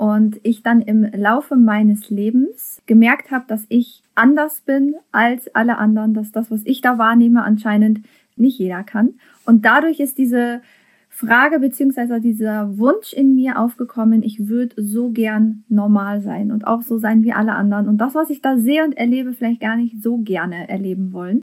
und ich dann im Laufe meines Lebens gemerkt habe, dass ich anders bin als alle anderen, dass das, was ich da wahrnehme, anscheinend nicht jeder kann. Und dadurch ist diese Frage beziehungsweise dieser Wunsch in mir aufgekommen, ich würde so gern normal sein und auch so sein wie alle anderen und das, was ich da sehe und erlebe, vielleicht gar nicht so gerne erleben wollen.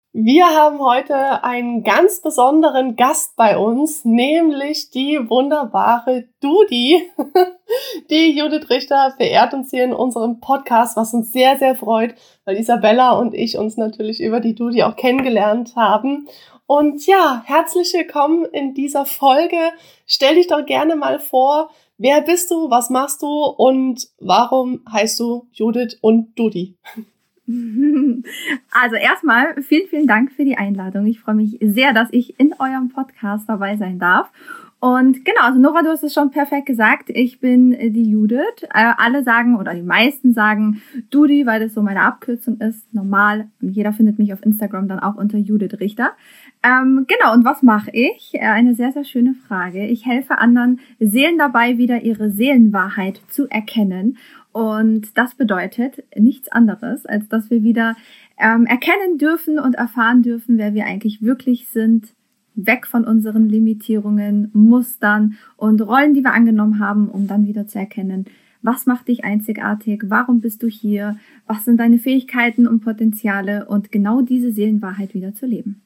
Wir haben heute einen ganz besonderen Gast bei uns, nämlich die wunderbare Dudi. Die Judith Richter verehrt uns hier in unserem Podcast, was uns sehr, sehr freut, weil Isabella und ich uns natürlich über die Dudi auch kennengelernt haben. Und ja, herzlich willkommen in dieser Folge. Stell dich doch gerne mal vor, wer bist du, was machst du und warum heißt du Judith und Dudi? Also erstmal vielen, vielen Dank für die Einladung. Ich freue mich sehr, dass ich in eurem Podcast dabei sein darf. Und genau, also Nora, du hast es schon perfekt gesagt. Ich bin die Judith. Äh, alle sagen oder die meisten sagen Dudi, weil das so meine Abkürzung ist. Normal. Jeder findet mich auf Instagram dann auch unter Judith Richter. Ähm, genau, und was mache ich? Äh, eine sehr, sehr schöne Frage. Ich helfe anderen Seelen dabei, wieder ihre Seelenwahrheit zu erkennen und das bedeutet nichts anderes, als dass wir wieder ähm, erkennen dürfen und erfahren dürfen, wer wir eigentlich wirklich sind, weg von unseren Limitierungen, Mustern und Rollen, die wir angenommen haben, um dann wieder zu erkennen, was macht dich einzigartig, warum bist du hier, was sind deine Fähigkeiten und Potenziale und genau diese Seelenwahrheit wieder zu leben.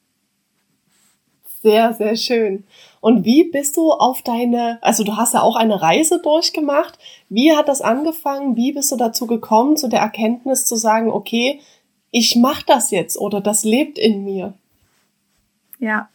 Sehr, sehr schön. Und wie bist du auf deine, also du hast ja auch eine Reise durchgemacht. Wie hat das angefangen? Wie bist du dazu gekommen, zu der Erkenntnis zu sagen, okay, ich mache das jetzt oder das lebt in mir? Ja,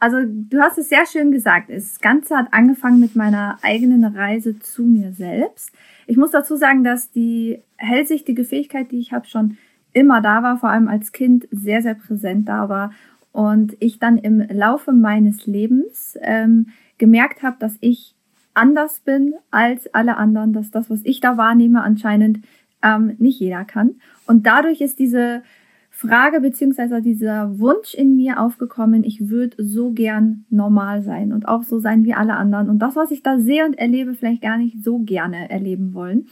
also du hast es sehr schön gesagt. Das Ganze hat angefangen mit meiner eigenen Reise zu mir selbst. Ich muss dazu sagen, dass die hellsichtige Fähigkeit, die ich habe, schon immer da war, vor allem als Kind sehr, sehr präsent da war und ich dann im Laufe meines Lebens ähm, gemerkt habe, dass ich anders bin als alle anderen, dass das, was ich da wahrnehme, anscheinend ähm, nicht jeder kann. Und dadurch ist diese Frage beziehungsweise dieser Wunsch in mir aufgekommen, ich würde so gern normal sein und auch so sein wie alle anderen und das, was ich da sehe und erlebe, vielleicht gar nicht so gerne erleben wollen.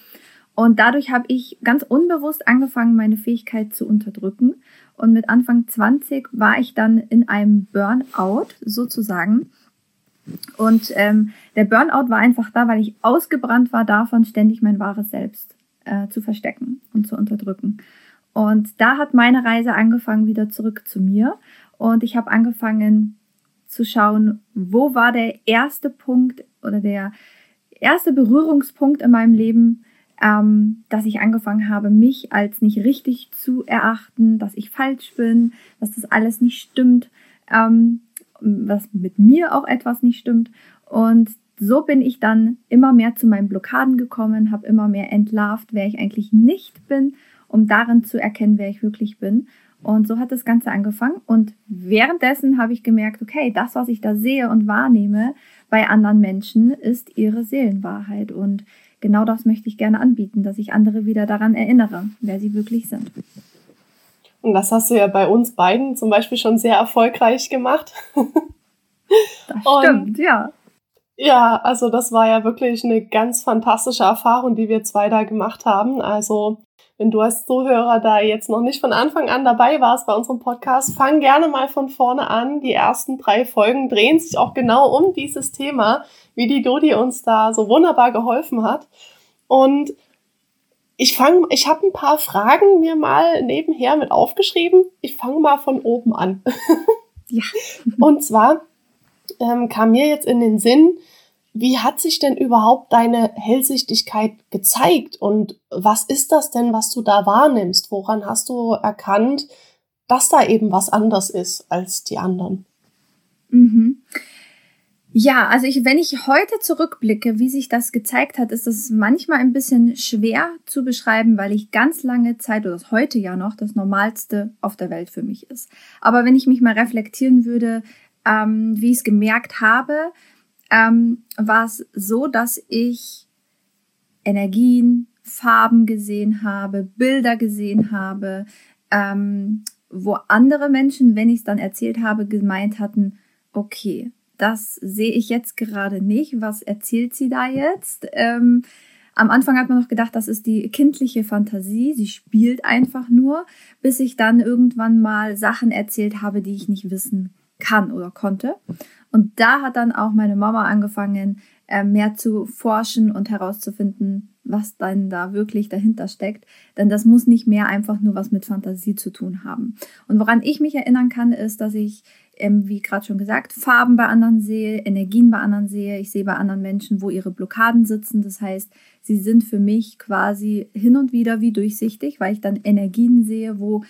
Und dadurch habe ich ganz unbewusst angefangen, meine Fähigkeit zu unterdrücken und mit Anfang 20 war ich dann in einem Burnout sozusagen. Und ähm, der Burnout war einfach da, weil ich ausgebrannt war davon, ständig mein wahres Selbst äh, zu verstecken und zu unterdrücken. Und da hat meine Reise angefangen wieder zurück zu mir. Und ich habe angefangen zu schauen, wo war der erste Punkt oder der erste Berührungspunkt in meinem Leben, ähm, dass ich angefangen habe, mich als nicht richtig zu erachten, dass ich falsch bin, dass das alles nicht stimmt, ähm, was mit mir auch etwas nicht stimmt. Und so bin ich dann immer mehr zu meinen Blockaden gekommen, habe immer mehr entlarvt, wer ich eigentlich nicht bin, um darin zu erkennen, wer ich wirklich bin. Und so hat das Ganze angefangen. Und währenddessen habe ich gemerkt, okay, das, was ich da sehe und wahrnehme bei anderen Menschen, ist ihre Seelenwahrheit. Und genau das möchte ich gerne anbieten, dass ich andere wieder daran erinnere, wer sie wirklich sind. Und das hast du ja bei uns beiden zum Beispiel schon sehr erfolgreich gemacht. Das stimmt, Und, ja. Ja, also das war ja wirklich eine ganz fantastische Erfahrung, die wir zwei da gemacht haben. Also wenn du als Zuhörer da jetzt noch nicht von Anfang an dabei warst bei unserem Podcast, fang gerne mal von vorne an. Die ersten drei Folgen drehen sich auch genau um dieses Thema, wie die Dodi uns da so wunderbar geholfen hat. Und ich fange, ich habe ein paar Fragen mir mal nebenher mit aufgeschrieben. Ich fange mal von oben an. ja. Und zwar ähm, kam mir jetzt in den Sinn, wie hat sich denn überhaupt deine Hellsichtigkeit gezeigt und was ist das denn, was du da wahrnimmst? Woran hast du erkannt, dass da eben was anders ist als die anderen. Mhm. Ja, also ich, wenn ich heute zurückblicke, wie sich das gezeigt hat, ist es manchmal ein bisschen schwer zu beschreiben, weil ich ganz lange Zeit oder heute ja noch das Normalste auf der Welt für mich ist. Aber wenn ich mich mal reflektieren würde, ähm, wie ich es gemerkt habe, ähm, war es so, dass ich Energien, Farben gesehen habe, Bilder gesehen habe, ähm, wo andere Menschen, wenn ich es dann erzählt habe, gemeint hatten, okay, das sehe ich jetzt gerade nicht. Was erzählt sie da jetzt? Ähm, am Anfang hat man noch gedacht, das ist die kindliche Fantasie. Sie spielt einfach nur, bis ich dann irgendwann mal Sachen erzählt habe, die ich nicht wissen kann oder konnte. Und da hat dann auch meine Mama angefangen, äh, mehr zu forschen und herauszufinden, was dann da wirklich dahinter steckt. Denn das muss nicht mehr einfach nur was mit Fantasie zu tun haben. Und woran ich mich erinnern kann, ist, dass ich ähm, wie gerade schon gesagt, Farben bei anderen sehe, Energien bei anderen sehe. Ich sehe bei anderen Menschen, wo ihre Blockaden sitzen. Das heißt, sie sind für mich quasi hin und wieder wie durchsichtig, weil ich dann Energien sehe, wo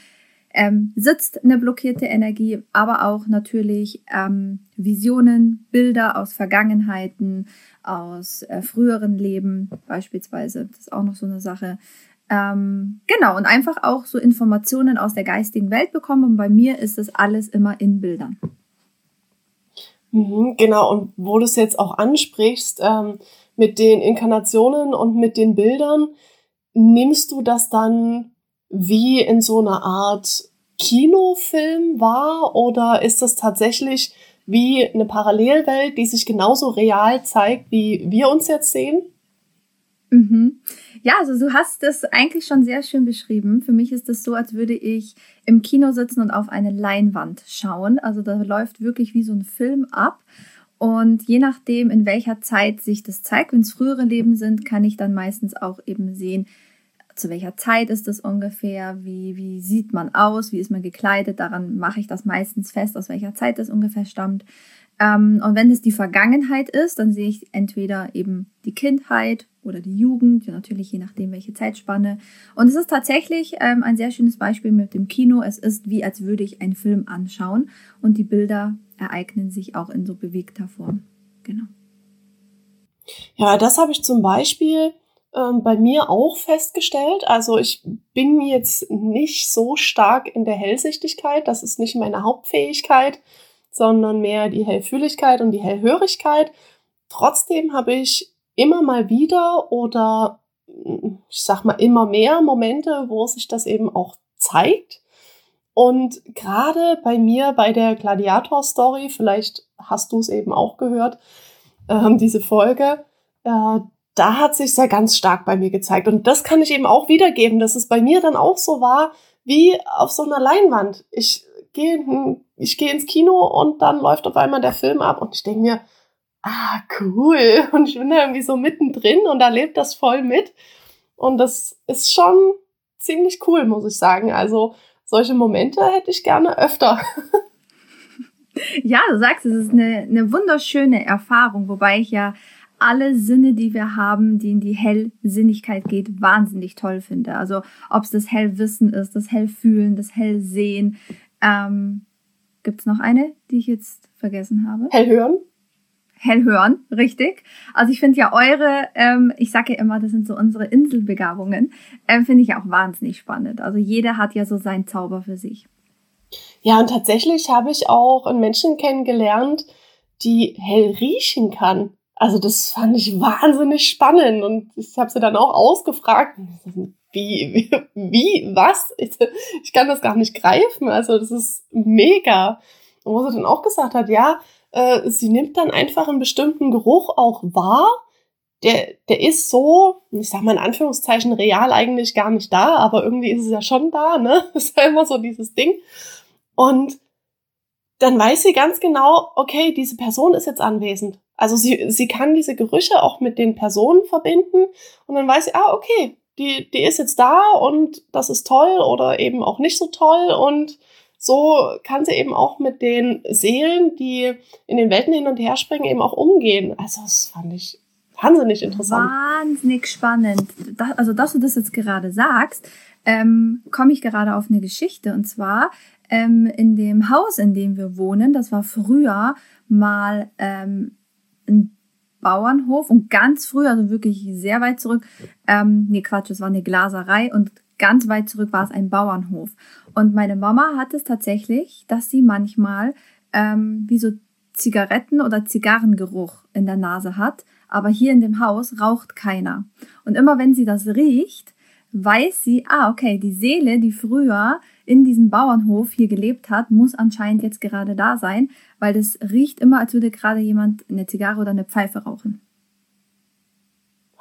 ähm, sitzt eine blockierte Energie, aber auch natürlich ähm, Visionen, Bilder aus Vergangenheiten, aus äh, früheren Leben beispielsweise. Das ist auch noch so eine Sache. Ähm, genau, und einfach auch so Informationen aus der geistigen Welt bekommen. Und bei mir ist das alles immer in Bildern. Mhm, genau, und wo du es jetzt auch ansprichst, ähm, mit den Inkarnationen und mit den Bildern, nimmst du das dann wie in so einer Art Kinofilm wahr oder ist das tatsächlich wie eine Parallelwelt, die sich genauso real zeigt, wie wir uns jetzt sehen? Mhm. Ja, also du hast das eigentlich schon sehr schön beschrieben. Für mich ist es so, als würde ich im Kino sitzen und auf eine Leinwand schauen. Also da läuft wirklich wie so ein Film ab. Und je nachdem, in welcher Zeit sich das zeigt, wenn es frühere Leben sind, kann ich dann meistens auch eben sehen, zu welcher Zeit ist es ungefähr, wie, wie sieht man aus, wie ist man gekleidet. Daran mache ich das meistens fest, aus welcher Zeit das ungefähr stammt. Ähm, und wenn es die Vergangenheit ist, dann sehe ich entweder eben die Kindheit oder die Jugend, natürlich je nachdem welche Zeitspanne. Und es ist tatsächlich ähm, ein sehr schönes Beispiel mit dem Kino. Es ist wie, als würde ich einen Film anschauen und die Bilder ereignen sich auch in so bewegter Form. Genau. Ja, das habe ich zum Beispiel ähm, bei mir auch festgestellt. Also ich bin jetzt nicht so stark in der Hellsichtigkeit. Das ist nicht meine Hauptfähigkeit sondern mehr die Hellfühligkeit und die Hellhörigkeit. Trotzdem habe ich immer mal wieder oder ich sag mal immer mehr Momente, wo sich das eben auch zeigt. Und gerade bei mir bei der Gladiator-Story, vielleicht hast du es eben auch gehört, ähm, diese Folge, äh, da hat sich sehr ganz stark bei mir gezeigt. Und das kann ich eben auch wiedergeben, dass es bei mir dann auch so war, wie auf so einer Leinwand. Ich gehe ich gehe ins Kino und dann läuft auf einmal der Film ab und ich denke mir, ah, cool. Und ich bin da irgendwie so mittendrin und da lebt das voll mit. Und das ist schon ziemlich cool, muss ich sagen. Also solche Momente hätte ich gerne öfter. Ja, du sagst, es ist eine, eine wunderschöne Erfahrung, wobei ich ja alle Sinne, die wir haben, die in die Hellsinnigkeit geht, wahnsinnig toll finde. Also ob es das Hellwissen ist, das Hellfühlen, das Hellsehen, ähm, Gibt es noch eine, die ich jetzt vergessen habe? Hellhören. Hellhören, richtig. Also ich finde ja eure, ähm, ich sage ja immer, das sind so unsere Inselbegabungen, ähm, finde ich auch wahnsinnig spannend. Also jeder hat ja so seinen Zauber für sich. Ja, und tatsächlich habe ich auch einen Menschen kennengelernt, die hell riechen kann. Also das fand ich wahnsinnig spannend und ich habe sie dann auch ausgefragt wie, wie, was? Ich, ich kann das gar nicht greifen. Also das ist mega. Und wo sie dann auch gesagt hat, ja, äh, sie nimmt dann einfach einen bestimmten Geruch auch wahr. Der, der ist so, ich sag mal in Anführungszeichen, real eigentlich gar nicht da, aber irgendwie ist es ja schon da, ne? Ist ja immer so dieses Ding. Und dann weiß sie ganz genau, okay, diese Person ist jetzt anwesend. Also sie, sie kann diese Gerüche auch mit den Personen verbinden und dann weiß sie, ah, okay, die, die ist jetzt da und das ist toll oder eben auch nicht so toll und so kann sie eben auch mit den Seelen, die in den Welten hin und her springen, eben auch umgehen. Also das fand ich wahnsinnig interessant. Wahnsinnig spannend. Das, also, dass du das jetzt gerade sagst, ähm, komme ich gerade auf eine Geschichte. Und zwar ähm, in dem Haus, in dem wir wohnen, das war früher mal ähm, ein Bauernhof und ganz früh, also wirklich sehr weit zurück, ähm, nee Quatsch, es war eine Glaserei und ganz weit zurück war es ein Bauernhof. Und meine Mama hat es tatsächlich, dass sie manchmal ähm, wie so Zigaretten- oder Zigarrengeruch in der Nase hat, aber hier in dem Haus raucht keiner. Und immer wenn sie das riecht, weiß sie, ah, okay, die Seele, die früher in diesem Bauernhof hier gelebt hat, muss anscheinend jetzt gerade da sein, weil das riecht immer, als würde gerade jemand eine Zigarre oder eine Pfeife rauchen.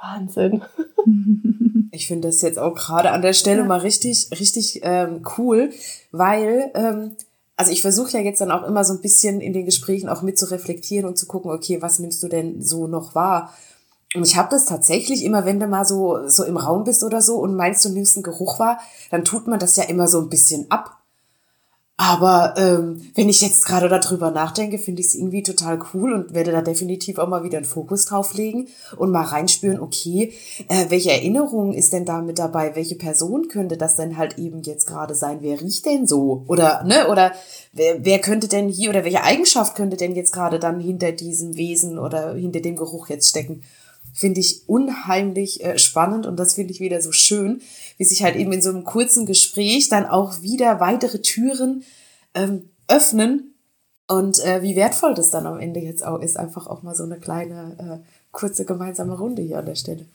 Wahnsinn. ich finde das jetzt auch gerade an der Stelle ja. mal richtig, richtig ähm, cool, weil, ähm, also ich versuche ja jetzt dann auch immer so ein bisschen in den Gesprächen auch mit zu reflektieren und zu gucken, okay, was nimmst du denn so noch wahr? Und ich habe das tatsächlich immer, wenn du mal so, so im Raum bist oder so und meinst, du nimmst einen Geruch wahr, dann tut man das ja immer so ein bisschen ab. Aber ähm, wenn ich jetzt gerade darüber nachdenke, finde ich es irgendwie total cool und werde da definitiv auch mal wieder einen Fokus drauf legen und mal reinspüren, okay, äh, welche Erinnerung ist denn da mit dabei? Welche Person könnte das denn halt eben jetzt gerade sein? Wer riecht denn so? Oder, ne, oder wer, wer könnte denn hier oder welche Eigenschaft könnte denn jetzt gerade dann hinter diesem Wesen oder hinter dem Geruch jetzt stecken? Finde ich unheimlich äh, spannend und das finde ich wieder so schön, wie sich halt eben in so einem kurzen Gespräch dann auch wieder weitere Türen ähm, öffnen und äh, wie wertvoll das dann am Ende jetzt auch ist, einfach auch mal so eine kleine, äh, kurze gemeinsame Runde hier an der Stelle.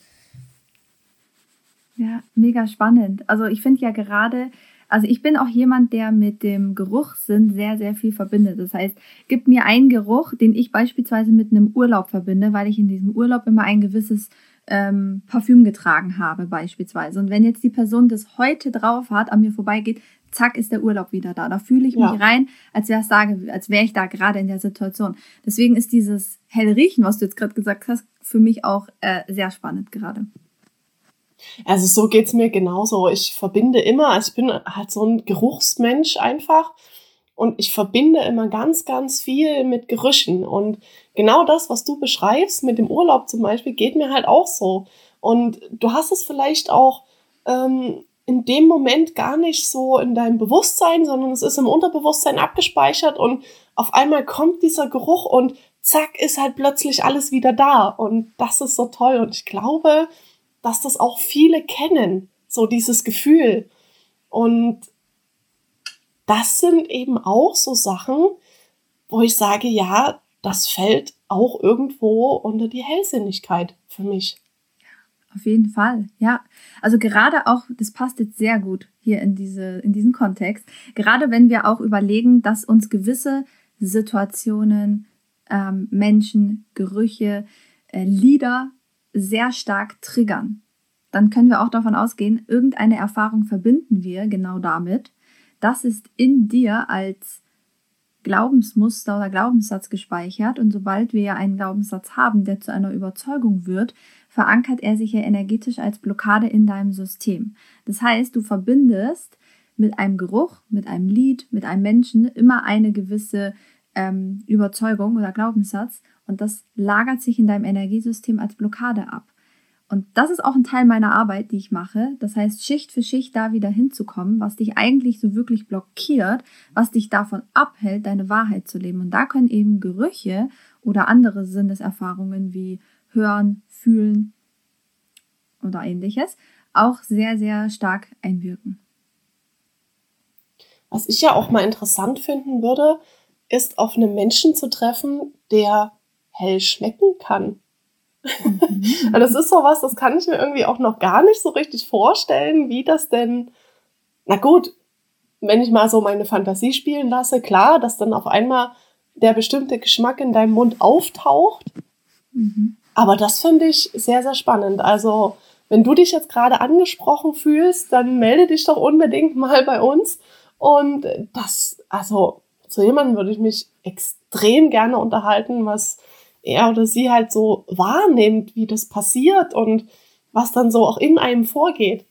Ja, mega spannend. Also ich finde ja gerade also ich bin auch jemand, der mit dem Geruchssinn sehr, sehr viel verbindet. Das heißt, gib mir einen Geruch, den ich beispielsweise mit einem Urlaub verbinde, weil ich in diesem Urlaub immer ein gewisses ähm, Parfüm getragen habe beispielsweise. Und wenn jetzt die Person das heute drauf hat, an mir vorbeigeht, zack, ist der Urlaub wieder da. Da fühle ich mich ja. rein, als wäre da, als wäre ich da gerade in der Situation. Deswegen ist dieses hell riechen, was du jetzt gerade gesagt hast, für mich auch äh, sehr spannend gerade. Also so geht's mir genauso. Ich verbinde immer, also ich bin halt so ein Geruchsmensch einfach und ich verbinde immer ganz, ganz viel mit Gerüchen. Und genau das, was du beschreibst mit dem Urlaub zum Beispiel, geht mir halt auch so. Und du hast es vielleicht auch ähm, in dem Moment gar nicht so in deinem Bewusstsein, sondern es ist im Unterbewusstsein abgespeichert und auf einmal kommt dieser Geruch und zack ist halt plötzlich alles wieder da. Und das ist so toll. Und ich glaube, dass das auch viele kennen, so dieses Gefühl. Und das sind eben auch so Sachen, wo ich sage, ja, das fällt auch irgendwo unter die Hellsinnigkeit für mich. Auf jeden Fall, ja. Also gerade auch, das passt jetzt sehr gut hier in diese, in diesen Kontext. Gerade wenn wir auch überlegen, dass uns gewisse Situationen, ähm, Menschen, Gerüche, äh, Lieder sehr stark triggern, dann können wir auch davon ausgehen, irgendeine Erfahrung verbinden wir genau damit. Das ist in dir als Glaubensmuster oder Glaubenssatz gespeichert und sobald wir einen Glaubenssatz haben, der zu einer Überzeugung wird, verankert er sich ja energetisch als Blockade in deinem System. Das heißt, du verbindest mit einem Geruch, mit einem Lied, mit einem Menschen immer eine gewisse ähm, Überzeugung oder Glaubenssatz und das lagert sich in deinem Energiesystem als Blockade ab. Und das ist auch ein Teil meiner Arbeit, die ich mache. Das heißt, Schicht für Schicht da wieder hinzukommen, was dich eigentlich so wirklich blockiert, was dich davon abhält, deine Wahrheit zu leben. Und da können eben Gerüche oder andere Sinneserfahrungen wie Hören, Fühlen oder ähnliches auch sehr, sehr stark einwirken. Was ich ja auch mal interessant finden würde, ist auf einen Menschen zu treffen, der hell schmecken kann. Mhm. das ist sowas, das kann ich mir irgendwie auch noch gar nicht so richtig vorstellen, wie das denn, na gut, wenn ich mal so meine Fantasie spielen lasse, klar, dass dann auf einmal der bestimmte Geschmack in deinem Mund auftaucht. Mhm. Aber das finde ich sehr, sehr spannend. Also, wenn du dich jetzt gerade angesprochen fühlst, dann melde dich doch unbedingt mal bei uns. Und das, also, zu jemandem würde ich mich extrem gerne unterhalten, was er oder sie halt so wahrnimmt, wie das passiert und was dann so auch in einem vorgeht.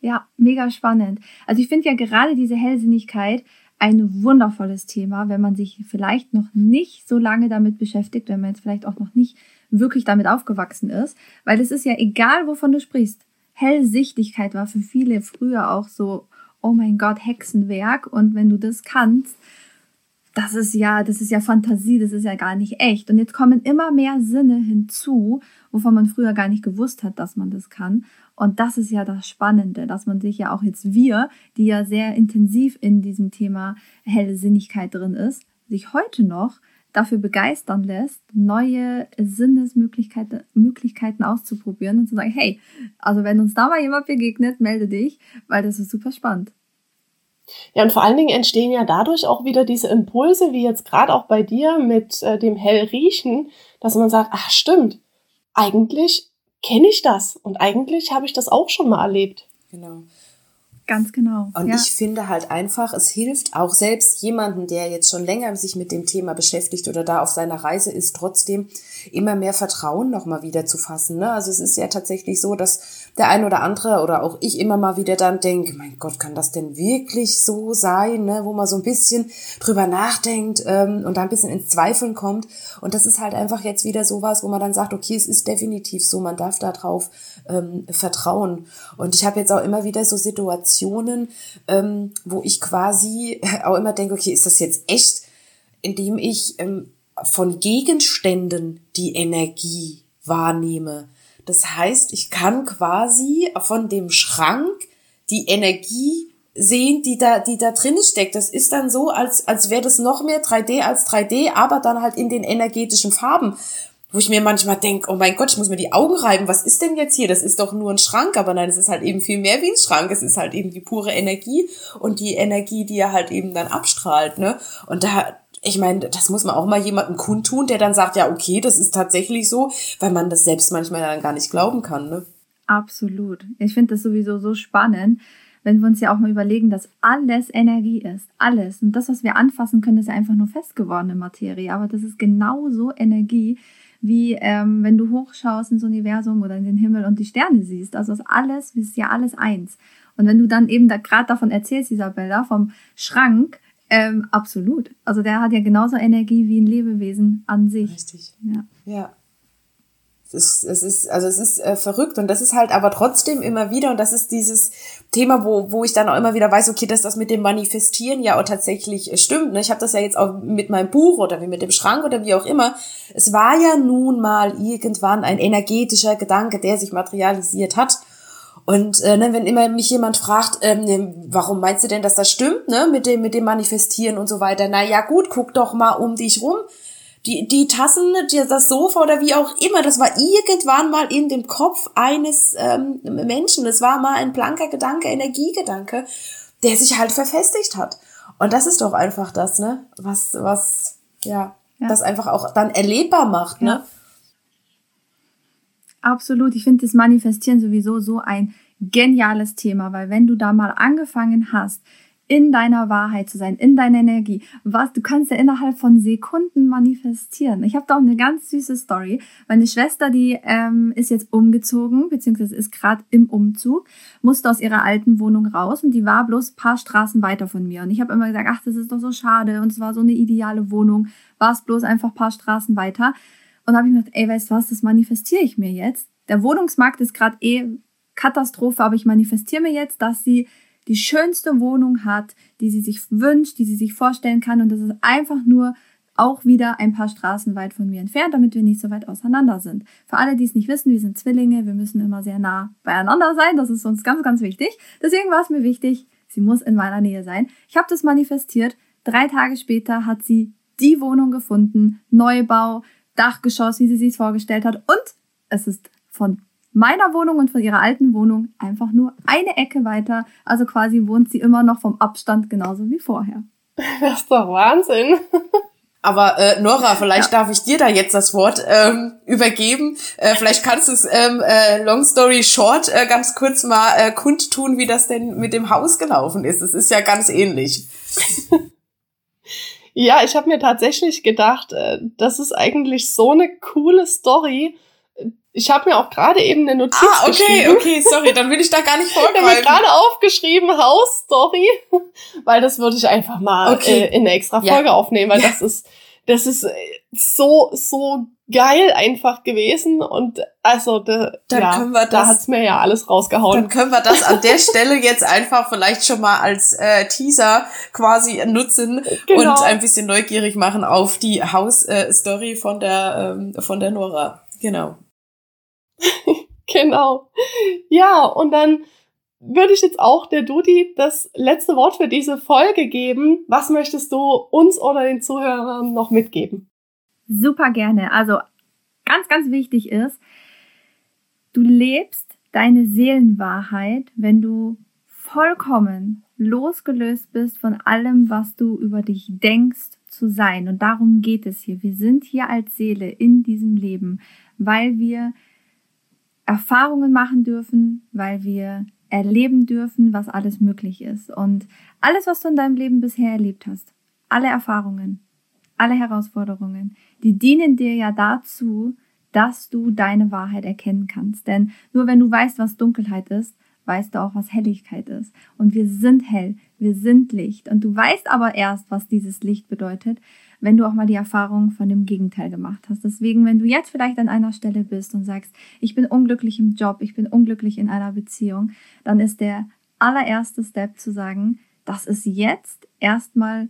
Ja, mega spannend. Also ich finde ja gerade diese Hellsinnigkeit ein wundervolles Thema, wenn man sich vielleicht noch nicht so lange damit beschäftigt, wenn man jetzt vielleicht auch noch nicht wirklich damit aufgewachsen ist, weil es ist ja egal, wovon du sprichst. Hellsichtigkeit war für viele früher auch so, oh mein Gott, Hexenwerk. Und wenn du das kannst, das ist ja, das ist ja Fantasie, das ist ja gar nicht echt. Und jetzt kommen immer mehr Sinne hinzu, wovon man früher gar nicht gewusst hat, dass man das kann. Und das ist ja das Spannende, dass man sich ja auch jetzt wir, die ja sehr intensiv in diesem Thema helle Sinnigkeit drin ist, sich heute noch dafür begeistern lässt, neue Sinnesmöglichkeiten Möglichkeiten auszuprobieren und zu sagen, hey, also wenn uns da mal jemand begegnet, melde dich, weil das ist super spannend. Ja, und vor allen Dingen entstehen ja dadurch auch wieder diese Impulse, wie jetzt gerade auch bei dir mit äh, dem Hellriechen, dass man sagt, ach stimmt, eigentlich kenne ich das und eigentlich habe ich das auch schon mal erlebt. Genau. Ganz genau. Und ja. ich finde halt einfach, es hilft auch selbst jemanden, der jetzt schon länger sich mit dem Thema beschäftigt oder da auf seiner Reise ist, trotzdem immer mehr Vertrauen nochmal wieder zu fassen. Ne? Also es ist ja tatsächlich so, dass der ein oder andere oder auch ich immer mal wieder dann denke, mein Gott, kann das denn wirklich so sein, ne? wo man so ein bisschen drüber nachdenkt ähm, und da ein bisschen ins Zweifeln kommt. Und das ist halt einfach jetzt wieder sowas, wo man dann sagt, okay, es ist definitiv so, man darf da drauf ähm, vertrauen. Und ich habe jetzt auch immer wieder so Situationen, ähm, wo ich quasi auch immer denke, okay, ist das jetzt echt, indem ich ähm, von Gegenständen die Energie wahrnehme. Das heißt, ich kann quasi von dem Schrank die Energie sehen, die da, die da drin steckt. Das ist dann so, als, als wäre das noch mehr 3D als 3D, aber dann halt in den energetischen Farben. Wo ich mir manchmal denke, oh mein Gott, ich muss mir die Augen reiben. Was ist denn jetzt hier? Das ist doch nur ein Schrank. Aber nein, es ist halt eben viel mehr wie ein Schrank. Es ist halt eben die pure Energie und die Energie, die er halt eben dann abstrahlt, ne? Und da, ich meine, das muss man auch mal jemandem kundtun, der dann sagt, ja, okay, das ist tatsächlich so, weil man das selbst manchmal dann gar nicht glauben kann. Ne? Absolut. Ich finde das sowieso so spannend, wenn wir uns ja auch mal überlegen, dass alles Energie ist. Alles. Und das, was wir anfassen können, ist ja einfach nur festgewordene Materie. Aber das ist genauso Energie, wie ähm, wenn du hochschaust ins Universum oder in den Himmel und die Sterne siehst. Also ist alles, ist ja alles eins. Und wenn du dann eben da gerade davon erzählst, Isabella, vom Schrank, ähm, absolut. Also der hat ja genauso Energie wie ein Lebewesen an sich. Richtig. Ja. ja. Es ist, es ist, also es ist äh, verrückt und das ist halt aber trotzdem immer wieder und das ist dieses Thema, wo, wo ich dann auch immer wieder weiß, okay, dass das mit dem Manifestieren ja auch tatsächlich äh, stimmt. Ne? Ich habe das ja jetzt auch mit meinem Buch oder wie mit dem Schrank oder wie auch immer. Es war ja nun mal irgendwann ein energetischer Gedanke, der sich materialisiert hat. Und äh, ne, wenn immer mich jemand fragt, ähm, ne, warum meinst du denn, dass das stimmt, ne, mit dem, mit dem Manifestieren und so weiter? Na ja, gut, guck doch mal um dich rum. Die, die Tassen, die, das Sofa oder wie auch immer, das war irgendwann mal in dem Kopf eines ähm, Menschen. Das war mal ein blanker Gedanke, Energiegedanke, der sich halt verfestigt hat. Und das ist doch einfach das, ne, was, was, ja, ja. das einfach auch dann erlebbar macht, ne? Absolut. Ich finde das Manifestieren sowieso so ein geniales Thema, weil wenn du da mal angefangen hast, in deiner Wahrheit zu sein, in deiner Energie. Was, du kannst ja innerhalb von Sekunden manifestieren. Ich habe da auch eine ganz süße Story. Meine Schwester, die ähm, ist jetzt umgezogen, beziehungsweise ist gerade im Umzug, musste aus ihrer alten Wohnung raus und die war bloß paar Straßen weiter von mir. Und ich habe immer gesagt, ach, das ist doch so schade und es war so eine ideale Wohnung, war es bloß einfach paar Straßen weiter. Und habe ich mir gedacht, ey, weißt du was, das manifestiere ich mir jetzt. Der Wohnungsmarkt ist gerade eh Katastrophe, aber ich manifestiere mir jetzt, dass sie die schönste Wohnung hat, die sie sich wünscht, die sie sich vorstellen kann. Und das ist einfach nur auch wieder ein paar Straßen weit von mir entfernt, damit wir nicht so weit auseinander sind. Für alle, die es nicht wissen, wir sind Zwillinge, wir müssen immer sehr nah beieinander sein. Das ist uns ganz, ganz wichtig. Deswegen war es mir wichtig, sie muss in meiner Nähe sein. Ich habe das manifestiert. Drei Tage später hat sie die Wohnung gefunden, Neubau, Dachgeschoss, wie sie sich vorgestellt hat. Und es ist von meiner Wohnung und von ihrer alten Wohnung einfach nur eine Ecke weiter. Also quasi wohnt sie immer noch vom Abstand genauso wie vorher. Das ist doch Wahnsinn. Aber äh, Nora, vielleicht ja. darf ich dir da jetzt das Wort ähm, übergeben. Äh, vielleicht kannst du es ähm, äh, long story short äh, ganz kurz mal äh, kundtun, wie das denn mit dem Haus gelaufen ist. Es ist ja ganz ähnlich. Ja, ich habe mir tatsächlich gedacht, äh, das ist eigentlich so eine coole Story. Ich habe mir auch gerade eben eine Notiz ah, okay, geschrieben. okay, sorry, dann will ich da gar nicht vorgreifen. Ich habe mir gerade aufgeschrieben, Hausstory, weil das würde ich einfach mal okay. äh, in eine extra Folge ja. aufnehmen, weil ja. das ist das ist äh, so, so geil einfach gewesen und also da, dann ja, können wir das, da hat's mir ja alles rausgehauen. Dann können wir das an der Stelle jetzt einfach vielleicht schon mal als äh, Teaser quasi nutzen genau. und ein bisschen neugierig machen auf die Hausstory äh, von der ähm, von der Nora. Genau. genau. Ja, und dann würde ich jetzt auch der Dudi das letzte Wort für diese Folge geben. Was möchtest du uns oder den Zuhörern noch mitgeben? Super gerne. Also ganz, ganz wichtig ist, du lebst deine Seelenwahrheit, wenn du vollkommen losgelöst bist von allem, was du über dich denkst zu sein. Und darum geht es hier. Wir sind hier als Seele in diesem Leben, weil wir Erfahrungen machen dürfen, weil wir erleben dürfen, was alles möglich ist. Und alles, was du in deinem Leben bisher erlebt hast, alle Erfahrungen, alle Herausforderungen, die dienen dir ja dazu, dass du deine Wahrheit erkennen kannst. Denn nur wenn du weißt, was Dunkelheit ist, weißt du auch, was Helligkeit ist. Und wir sind hell, wir sind Licht. Und du weißt aber erst, was dieses Licht bedeutet, wenn du auch mal die Erfahrung von dem Gegenteil gemacht hast. Deswegen, wenn du jetzt vielleicht an einer Stelle bist und sagst, ich bin unglücklich im Job, ich bin unglücklich in einer Beziehung, dann ist der allererste Step zu sagen, das ist jetzt erstmal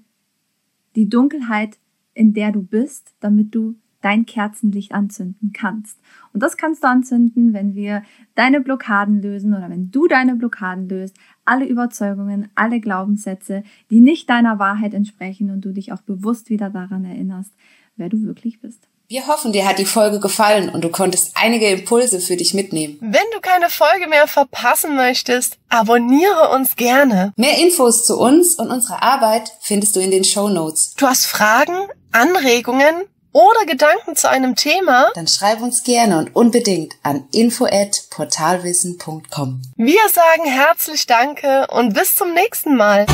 die Dunkelheit, in der du bist, damit du dein Kerzenlicht anzünden kannst. Und das kannst du anzünden, wenn wir deine Blockaden lösen oder wenn du deine Blockaden löst, alle Überzeugungen, alle Glaubenssätze, die nicht deiner Wahrheit entsprechen und du dich auch bewusst wieder daran erinnerst, wer du wirklich bist. Wir hoffen, dir hat die Folge gefallen und du konntest einige Impulse für dich mitnehmen. Wenn du keine Folge mehr verpassen möchtest, abonniere uns gerne. Mehr Infos zu uns und unserer Arbeit findest du in den Show Notes. Du hast Fragen, Anregungen oder Gedanken zu einem Thema? Dann schreib uns gerne und unbedingt an info@portalwissen.com. Wir sagen herzlich Danke und bis zum nächsten Mal.